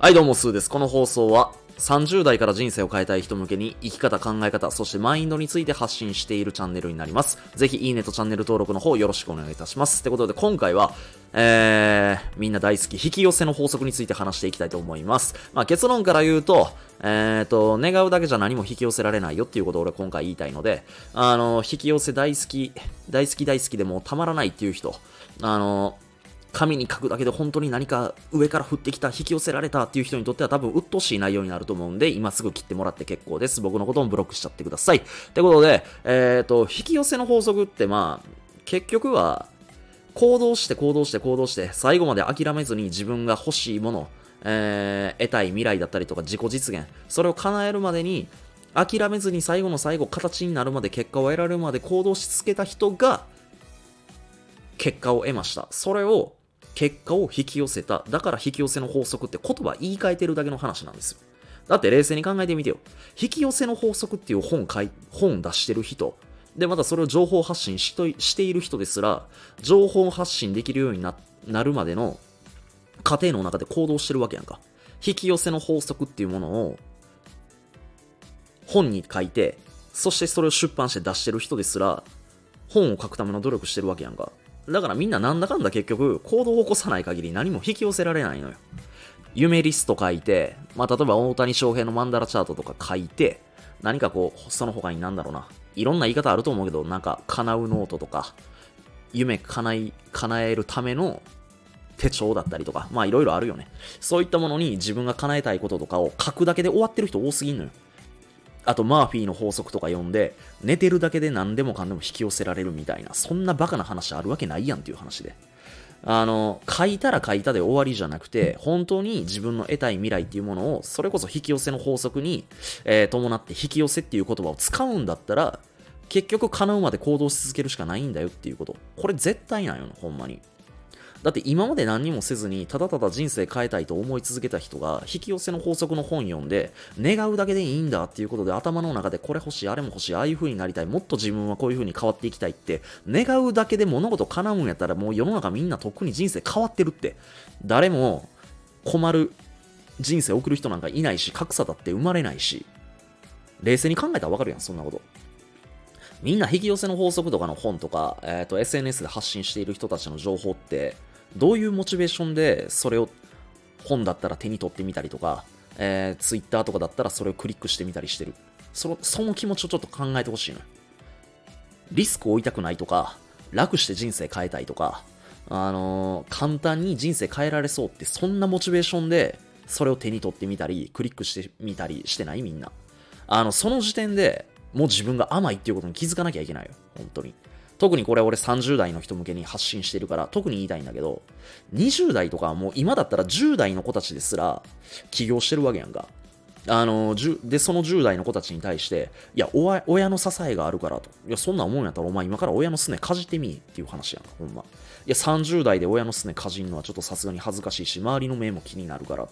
はい、どうも、スーです。この放送は、30代から人生を変えたい人向けに生き方、考え方、そしてマインドについて発信しているチャンネルになります。ぜひ、いいねとチャンネル登録の方よろしくお願いいたします。ってことで、今回は、えー、みんな大好き、引き寄せの法則について話していきたいと思います。まあ、結論から言うと、えーと、願うだけじゃ何も引き寄せられないよっていうことを俺今回言いたいので、あの、引き寄せ大好き、大好き大好きでもたまらないっていう人、あの、紙に書くだけで本当に何か上から降ってきた、引き寄せられたっていう人にとっては多分鬱陶しい内容になると思うんで、今すぐ切ってもらって結構です。僕のこともブロックしちゃってください。ってことで、えっ、ー、と、引き寄せの法則ってまあ、結局は、行動して行動して行動して、最後まで諦めずに自分が欲しいもの、えー、得たい未来だったりとか自己実現、それを叶えるまでに、諦めずに最後の最後、形になるまで、結果を得られるまで行動し続けた人が、結果を得ました。それを結果を引き寄せた。だから引き寄せの法則って言葉言い換えてるだけの話なんですよ。だって冷静に考えてみてよ。引き寄せの法則っていう本書い本出してる人。で、またそれを情報発信しとしている人ですら、情報発信できるようにななるまでの過程の中で行動してるわけやんか。引き寄せの法則っていうものを本に書いて、そしてそれを出版して出してる人ですら、本を書くための努力してるわけやんか。だからみんななんだかんだ結局行動を起こさない限り何も引き寄せられないのよ。夢リスト書いて、まあ、例えば大谷翔平のマンダラチャートとか書いて、何かこう、その他になんだろうな。いろんな言い方あると思うけど、なんか、叶うノートとか、夢叶い、叶えるための手帳だったりとか、まあいろいろあるよね。そういったものに自分が叶えたいこととかを書くだけで終わってる人多すぎんのよ。あとマーフィーの法則とか読んで、寝てるだけで何でもかんでも引き寄せられるみたいな、そんなバカな話あるわけないやんっていう話で。あの、書いたら書いたで終わりじゃなくて、本当に自分の得たい未来っていうものを、それこそ引き寄せの法則に、えー、伴って引き寄せっていう言葉を使うんだったら、結局叶うまで行動し続けるしかないんだよっていうこと。これ絶対なんよ、ほんまに。だって今まで何にもせずに、ただただ人生変えたいと思い続けた人が、引き寄せの法則の本読んで、願うだけでいいんだっていうことで頭の中でこれ欲しい、あれも欲しい、ああいう風になりたい、もっと自分はこういう風に変わっていきたいって、願うだけで物事叶うんやったらもう世の中みんなとっくに人生変わってるって。誰も困る人生送る人なんかいないし、格差だって生まれないし、冷静に考えたらわかるやん、そんなこと。みんな引き寄せの法則とかの本とか、えっ、ー、と、SNS で発信している人たちの情報って、どういうモチベーションでそれを本だったら手に取ってみたりとか、えー、Twitter とかだったらそれをクリックしてみたりしてる。そのその気持ちをちょっと考えてほしいの。リスクを負いたくないとか、楽して人生変えたいとか、あのー、簡単に人生変えられそうって、そんなモチベーションで、それを手に取ってみたり、クリックしてみたりしてない？みんな。あの、その時点でもう自分が甘いっていうことに気づかなきゃいけないよ。本当に。特にこれ俺30代の人向けに発信してるから特に言いたいんだけど、20代とかはもう今だったら10代の子たちですら起業してるわけやんか。あの、で、その10代の子たちに対して、いや、親の支えがあるからと。いや、そんな思うんやったらお前今から親のすねかじってみっていう話やんか、ほんま。いや、30代で親のすねかじんのはちょっとさすがに恥ずかしいし、周りの目も気になるから。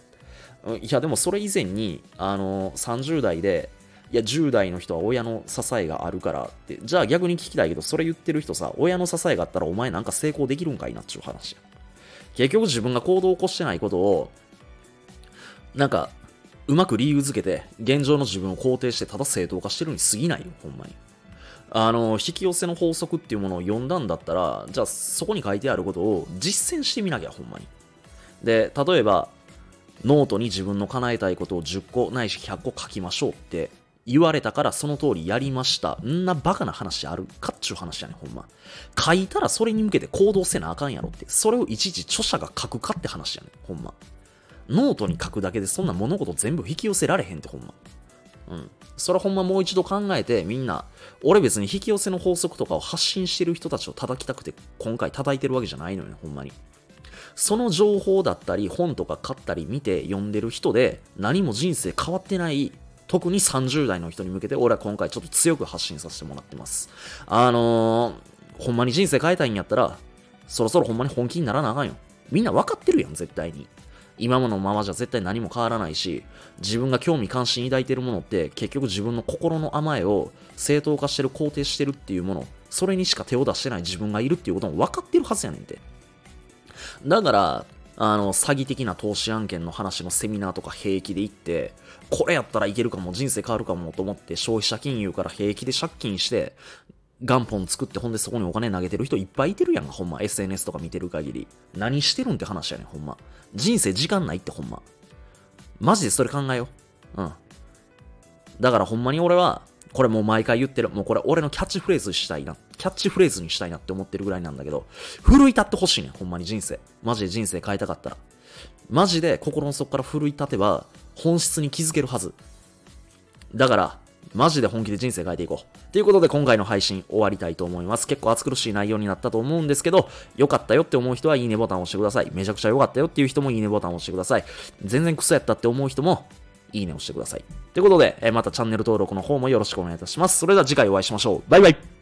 いや、でもそれ以前に、あの、30代でいや、10代の人は親の支えがあるからって、じゃあ逆に聞きたいけど、それ言ってる人さ、親の支えがあったらお前なんか成功できるんかいなっちゅう話や。結局自分が行動を起こしてないことを、なんか、うまく理由づけて、現状の自分を肯定して、ただ正当化してるに過ぎないよ、ほんまに。あの、引き寄せの法則っていうものを読んだんだったら、じゃあそこに書いてあることを実践してみなきゃ、ほんまに。で、例えば、ノートに自分の叶えたいことを10個ないし100個書きましょうって言われたからその通りやりました。んなバカな話ある？かっちゅう話やねほんま。書いたらそれに向けて行動せなあかんやろって。それをいちいち著者が書くかって話やねほんま。ノートに書くだけでそんな物事全部引き寄せられへんってほんま。うん。それほんまもう一度考えてみんな、俺別に引き寄せの法則とかを発信してる人たちを叩きたくて今回叩いてるわけじゃないのよね、ほんまに。その情報だったり本とか買ったり見て読んでる人で何も人生変わってない特に30代の人に向けて、俺は今回ちょっと強く発信させてもらってます。あのー、ほんまに人生変えたいんやったら、そろそろほんまに本気にならなあかんよ。みんな分かってるやん、絶対に。今ものままじゃ絶対何も変わらないし、自分が興味関心抱いてるものって、結局自分の心の甘えを正当化してる、肯定してるっていうもの、それにしか手を出してない自分がいるっていうことも分かってるはずやねんて。だから、あの、詐欺的な投資案件の話のセミナーとか平気で行って、これやったらいけるかも、人生変わるかもと思って消費者金融から平気で借金して、元本作ってほんでそこにお金投げてる人いっぱいいてるやんか、ほんま。SNS とか見てる限り。何してるんって話やねん、ほんま。人生時間ないってほんま。マジでそれ考えよう。うん。だからほんまに俺は、これもう毎回言ってる。もうこれ俺のキャッチフレーズしたいな。キャッチフレーズにしたいなって思ってるぐらいなんだけど、奮い立ってほしいね、ほんまに人生。マジで人生変えたかったら。マジで心の底から奮い立てば、本質に気づけるはず。だから、マジで本気で人生変えていこう。ということで今回の配信終わりたいと思います。結構暑苦しい内容になったと思うんですけど、良かったよって思う人はいいねボタンを押してください。めちゃくちゃ良かったよっていう人もいいねボタンを押してください。全然クソやったって思う人も、いいねをしてください。ということで、またチャンネル登録の方もよろしくお願いいたします。それでは次回お会いしましょう。バイバイ